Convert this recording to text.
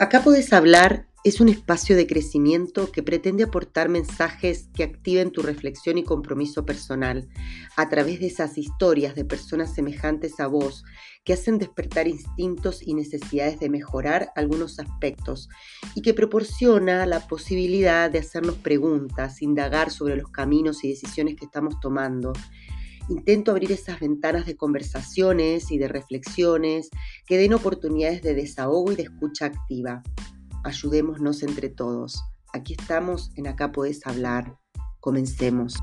Acá podés hablar es un espacio de crecimiento que pretende aportar mensajes que activen tu reflexión y compromiso personal a través de esas historias de personas semejantes a vos que hacen despertar instintos y necesidades de mejorar algunos aspectos y que proporciona la posibilidad de hacernos preguntas, indagar sobre los caminos y decisiones que estamos tomando Intento abrir esas ventanas de conversaciones y de reflexiones que den oportunidades de desahogo y de escucha activa. Ayudémonos entre todos. Aquí estamos, en Acá Podés Hablar. Comencemos.